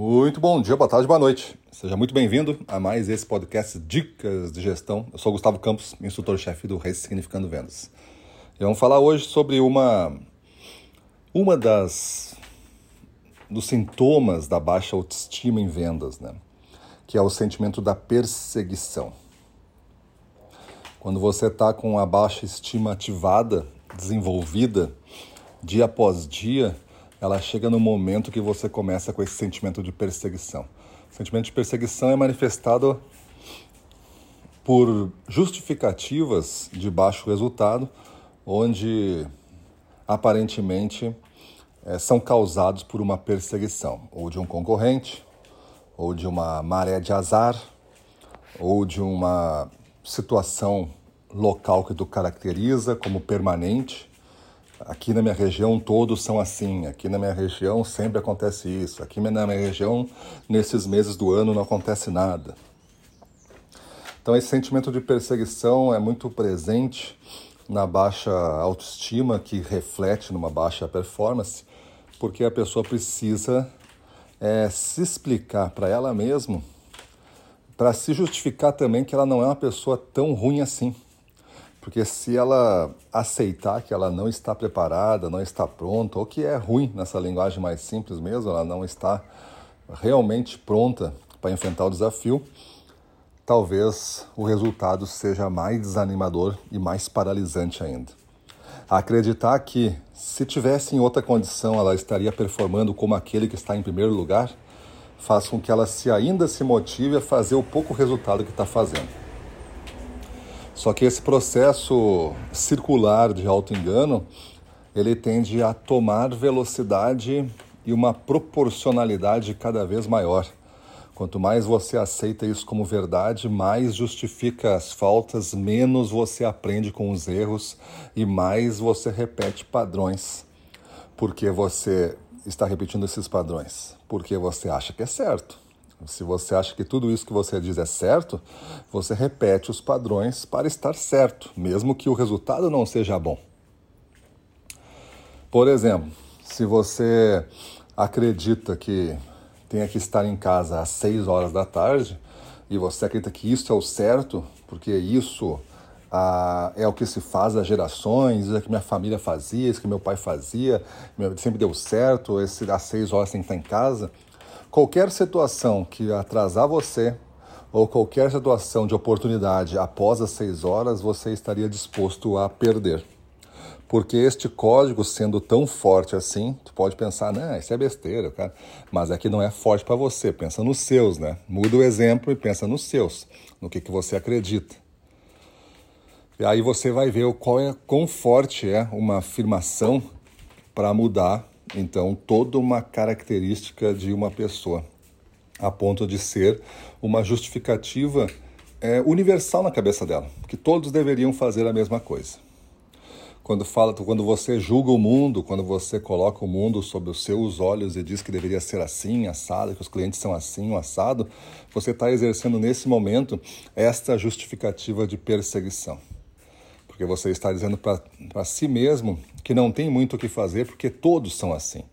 Muito bom dia, boa tarde, boa noite. Seja muito bem-vindo a mais esse podcast Dicas de Gestão. Eu sou Gustavo Campos, instrutor-chefe do Ressignificando Vendas. E vamos falar hoje sobre uma uma das dos sintomas da baixa autoestima em vendas, né? Que é o sentimento da perseguição. Quando você está com a baixa estima ativada, desenvolvida, dia após dia, ela chega no momento que você começa com esse sentimento de perseguição. O sentimento de perseguição é manifestado por justificativas de baixo resultado, onde aparentemente é, são causados por uma perseguição, ou de um concorrente, ou de uma maré de azar, ou de uma situação local que tu caracteriza como permanente, aqui na minha região todos são assim, aqui na minha região sempre acontece isso, aqui na minha região nesses meses do ano não acontece nada. Então esse sentimento de perseguição é muito presente na baixa autoestima que reflete numa baixa performance, porque a pessoa precisa é, se explicar para ela mesma, para se justificar também que ela não é uma pessoa tão ruim assim. Porque se ela aceitar que ela não está preparada, não está pronta, ou que é ruim nessa linguagem mais simples mesmo, ela não está realmente pronta para enfrentar o desafio, talvez o resultado seja mais desanimador e mais paralisante ainda. Acreditar que se tivesse em outra condição ela estaria performando como aquele que está em primeiro lugar, faz com que ela se ainda se motive a fazer o pouco resultado que está fazendo. Só que esse processo circular de auto-engano, ele tende a tomar velocidade e uma proporcionalidade cada vez maior. Quanto mais você aceita isso como verdade, mais justifica as faltas, menos você aprende com os erros e mais você repete padrões. Porque você está repetindo esses padrões? Porque você acha que é certo. Se você acha que tudo isso que você diz é certo, você repete os padrões para estar certo, mesmo que o resultado não seja bom. Por exemplo, se você acredita que tenha que estar em casa às 6 horas da tarde e você acredita que isso é o certo, porque isso ah, é o que se faz há gerações, isso é que minha família fazia, isso que meu pai fazia, sempre deu certo, esse, às 6 horas tem que estar em casa. Qualquer situação que atrasar você ou qualquer situação de oportunidade após as seis horas, você estaria disposto a perder. Porque este código, sendo tão forte assim, tu pode pensar, não, isso é besteira, cara. Mas é que não é forte para você. Pensa nos seus, né? Muda o exemplo e pensa nos seus, no que, que você acredita. E aí você vai ver qual é, quão forte é uma afirmação para mudar então toda uma característica de uma pessoa, a ponto de ser uma justificativa é, universal na cabeça dela, que todos deveriam fazer a mesma coisa. Quando fala, quando você julga o mundo, quando você coloca o mundo sob os seus olhos e diz que deveria ser assim, assado, que os clientes são assim, assado, você está exercendo nesse momento esta justificativa de perseguição porque você está dizendo para si mesmo que não tem muito o que fazer porque todos são assim,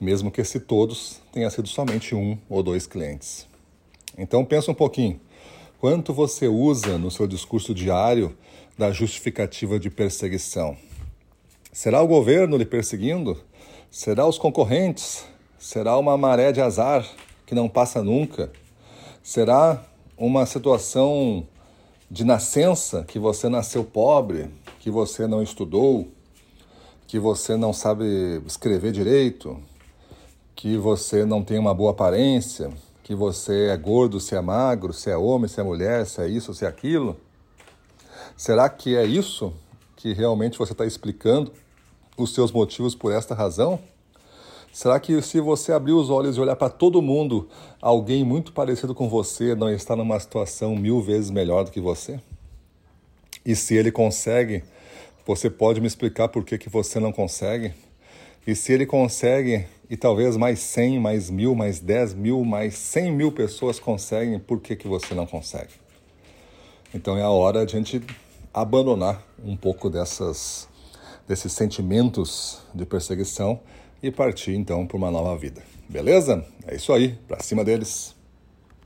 mesmo que se todos tenha sido somente um ou dois clientes. Então pensa um pouquinho, quanto você usa no seu discurso diário da justificativa de perseguição? Será o governo lhe perseguindo? Será os concorrentes? Será uma maré de azar que não passa nunca? Será uma situação de nascença, que você nasceu pobre, que você não estudou, que você não sabe escrever direito, que você não tem uma boa aparência, que você é gordo, se é magro, se é homem, se é mulher, se é isso, se é aquilo? Será que é isso que realmente você está explicando os seus motivos por esta razão? Será que se você abrir os olhos e olhar para todo mundo, alguém muito parecido com você não está numa situação mil vezes melhor do que você? E se ele consegue, você pode me explicar por que, que você não consegue? E se ele consegue, e talvez mais 100, mais mil, mais 10 mil, mais 100 mil pessoas conseguem, por que, que você não consegue? Então é a hora de a gente abandonar um pouco dessas, desses sentimentos de perseguição e partir então para uma nova vida. Beleza? É isso aí, pra cima deles.